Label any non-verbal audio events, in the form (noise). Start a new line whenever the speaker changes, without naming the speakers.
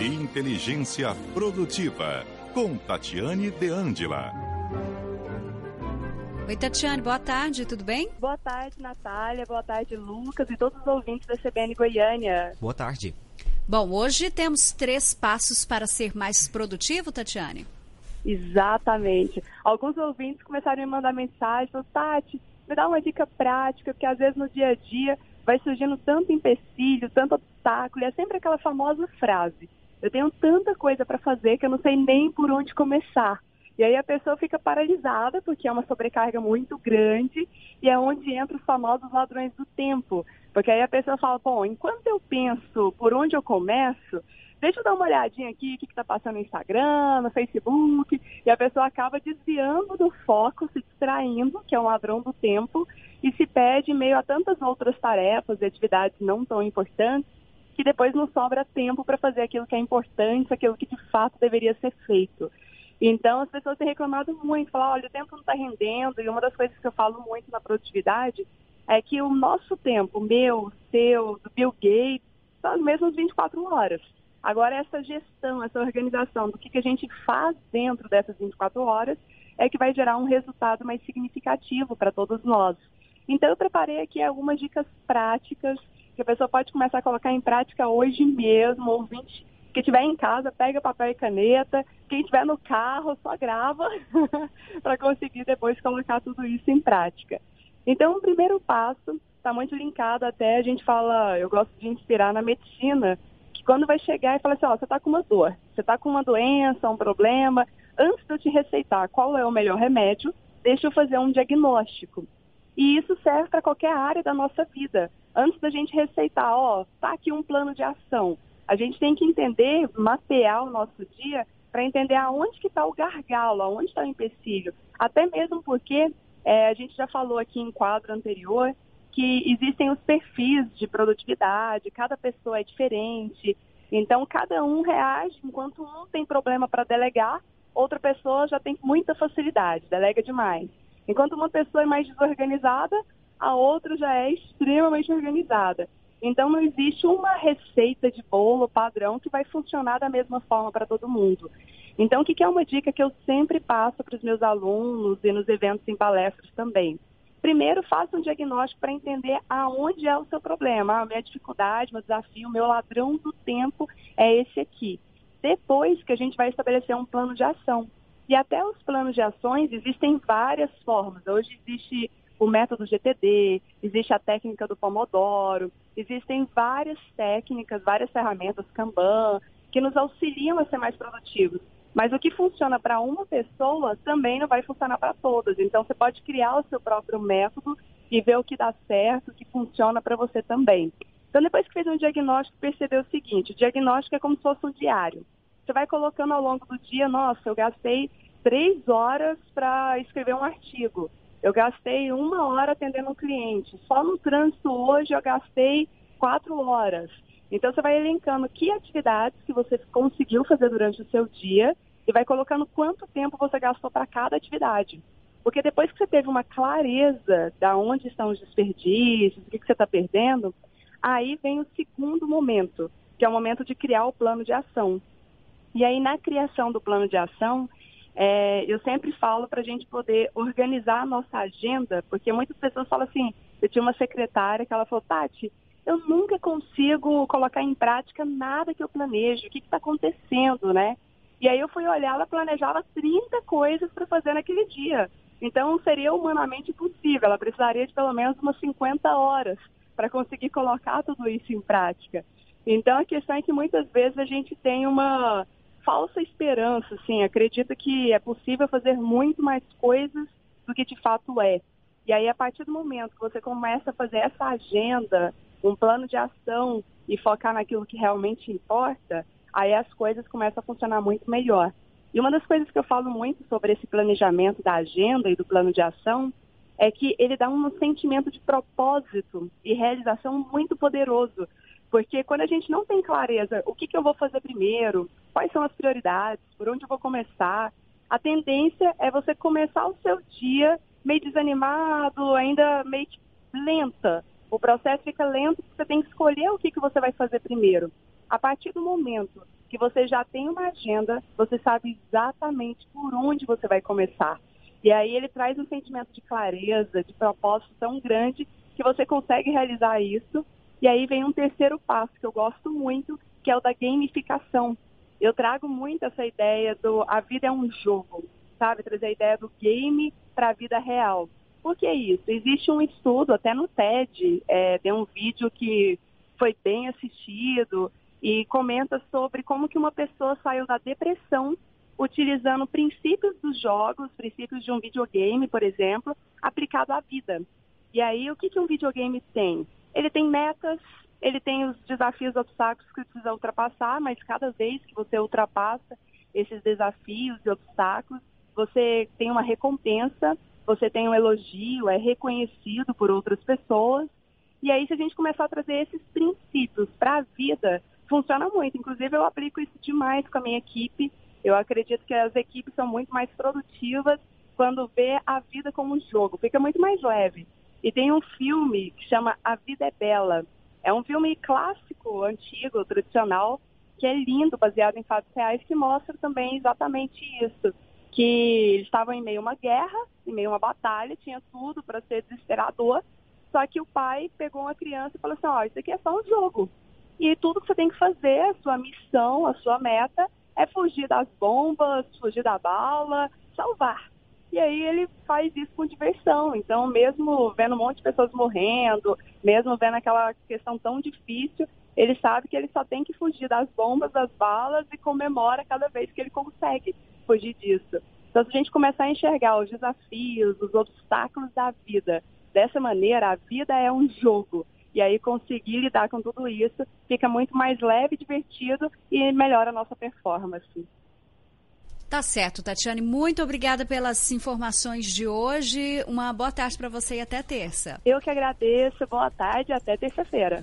e inteligência produtiva, com Tatiane De Angela.
Oi, Tatiane, boa tarde, tudo bem?
Boa tarde, Natália, boa tarde, Lucas e todos os ouvintes da CBN Goiânia.
Boa tarde.
Bom, hoje temos três passos para ser mais produtivo, Tatiane.
Exatamente. Alguns ouvintes começaram a me mandar mensagem, falaram, Tati, me dá uma dica prática, porque às vezes no dia a dia vai surgindo tanto empecilho, tanto obstáculo, e é sempre aquela famosa frase: eu tenho tanta coisa para fazer que eu não sei nem por onde começar. E aí a pessoa fica paralisada, porque é uma sobrecarga muito grande, e é onde entram os famosos ladrões do tempo. Porque aí a pessoa fala, bom, enquanto eu penso por onde eu começo, deixa eu dar uma olhadinha aqui, o que está passando no Instagram, no Facebook, e a pessoa acaba desviando do foco, se distraindo, que é um ladrão do tempo, e se perde meio a tantas outras tarefas e atividades não tão importantes, que depois não sobra tempo para fazer aquilo que é importante, aquilo que de fato deveria ser feito. Então, as pessoas têm reclamado muito, falam, olha, o tempo não está rendendo, e uma das coisas que eu falo muito na produtividade é que o nosso tempo, meu, seu, do Bill Gates, são as mesmas 24 horas. Agora, essa gestão, essa organização do que, que a gente faz dentro dessas 24 horas é que vai gerar um resultado mais significativo para todos nós. Então, eu preparei aqui algumas dicas práticas que a pessoa pode começar a colocar em prática hoje mesmo, ouvinte que estiver em casa, pega papel e caneta. Quem estiver no carro, só grava (laughs) para conseguir depois colocar tudo isso em prática. Então, o primeiro passo está muito linkado até, a gente fala, eu gosto de inspirar na medicina, que quando vai chegar e fala assim, ó, você está com uma dor, você está com uma doença, um problema, antes de eu te receitar qual é o melhor remédio, deixa eu fazer um diagnóstico. E isso serve para qualquer área da nossa vida. Antes da gente receitar, ó, tá aqui um plano de ação. A gente tem que entender, mapear o nosso dia para entender aonde que está o gargalo, aonde está o empecilho. Até mesmo porque é, a gente já falou aqui em quadro anterior que existem os perfis de produtividade, cada pessoa é diferente. Então, cada um reage, enquanto um tem problema para delegar, outra pessoa já tem muita facilidade, delega demais. Enquanto uma pessoa é mais desorganizada, a outra já é extremamente organizada. Então não existe uma receita de bolo padrão que vai funcionar da mesma forma para todo mundo. Então o que é uma dica que eu sempre passo para os meus alunos e nos eventos em palestras também? Primeiro, faça um diagnóstico para entender aonde é o seu problema. Ah, a minha dificuldade, meu desafio, meu ladrão do tempo é esse aqui. Depois que a gente vai estabelecer um plano de ação. E até os planos de ações existem várias formas. Hoje existe o método GTD, existe a técnica do Pomodoro, existem várias técnicas, várias ferramentas, Kanban, que nos auxiliam a ser mais produtivos. Mas o que funciona para uma pessoa também não vai funcionar para todas. Então você pode criar o seu próprio método e ver o que dá certo, o que funciona para você também. Então depois que fez um diagnóstico, percebeu o seguinte, o diagnóstico é como se fosse um diário. Você vai colocando ao longo do dia, nossa, eu gastei três horas para escrever um artigo. Eu gastei uma hora atendendo um cliente. Só no trânsito hoje eu gastei quatro horas. Então você vai elencando que atividades que você conseguiu fazer durante o seu dia e vai colocando quanto tempo você gastou para cada atividade. Porque depois que você teve uma clareza de onde estão os desperdícios, o que, que você está perdendo, aí vem o segundo momento, que é o momento de criar o plano de ação. E aí, na criação do plano de ação, é, eu sempre falo para a gente poder organizar a nossa agenda, porque muitas pessoas falam assim, eu tinha uma secretária que ela falou, Tati, eu nunca consigo colocar em prática nada que eu planejo, o que está acontecendo, né? E aí eu fui olhar, ela planejava 30 coisas para fazer naquele dia. Então seria humanamente impossível, ela precisaria de pelo menos umas 50 horas para conseguir colocar tudo isso em prática. Então a questão é que muitas vezes a gente tem uma falsa esperança, assim, acredita que é possível fazer muito mais coisas do que de fato é. E aí, a partir do momento que você começa a fazer essa agenda, um plano de ação e focar naquilo que realmente importa, aí as coisas começam a funcionar muito melhor. E uma das coisas que eu falo muito sobre esse planejamento da agenda e do plano de ação é que ele dá um sentimento de propósito e realização muito poderoso. Porque quando a gente não tem clareza o que, que eu vou fazer primeiro, quais são as prioridades, por onde eu vou começar, a tendência é você começar o seu dia meio desanimado, ainda meio lenta. O processo fica lento porque você tem que escolher o que, que você vai fazer primeiro. A partir do momento que você já tem uma agenda, você sabe exatamente por onde você vai começar. E aí ele traz um sentimento de clareza, de propósito tão grande que você consegue realizar isso. E aí vem um terceiro passo que eu gosto muito, que é o da gamificação. Eu trago muito essa ideia do a vida é um jogo, sabe? Trazer a ideia do game para a vida real. Por que isso? Existe um estudo, até no TED, é, tem um vídeo que foi bem assistido e comenta sobre como que uma pessoa saiu da depressão utilizando princípios dos jogos, princípios de um videogame, por exemplo, aplicado à vida. E aí, o que, que um videogame tem? Ele tem metas, ele tem os desafios, obstáculos que precisa ultrapassar, mas cada vez que você ultrapassa esses desafios e obstáculos, você tem uma recompensa, você tem um elogio, é reconhecido por outras pessoas. E aí, se a gente começar a trazer esses princípios para a vida, funciona muito. Inclusive, eu aplico isso demais com a minha equipe. Eu acredito que as equipes são muito mais produtivas quando vê a vida como um jogo, fica muito mais leve. E tem um filme que chama A Vida é Bela. É um filme clássico, antigo, tradicional, que é lindo, baseado em fatos reais, que mostra também exatamente isso. Que eles estavam em meio a uma guerra, em meio a uma batalha, tinha tudo para ser desesperador, só que o pai pegou uma criança e falou assim, ó, oh, isso aqui é só um jogo. E tudo que você tem que fazer, a sua missão, a sua meta, é fugir das bombas, fugir da bala, salvar. E aí ele faz isso com diversão. Então, mesmo vendo um monte de pessoas morrendo, mesmo vendo aquela questão tão difícil, ele sabe que ele só tem que fugir das bombas, das balas e comemora cada vez que ele consegue fugir disso. Então, se a gente começar a enxergar os desafios, os obstáculos da vida dessa maneira, a vida é um jogo. E aí conseguir lidar com tudo isso fica muito mais leve, divertido e melhora a nossa performance.
Tá certo, Tatiane. Muito obrigada pelas informações de hoje. Uma boa tarde para você e até terça.
Eu que agradeço. Boa tarde até terça-feira.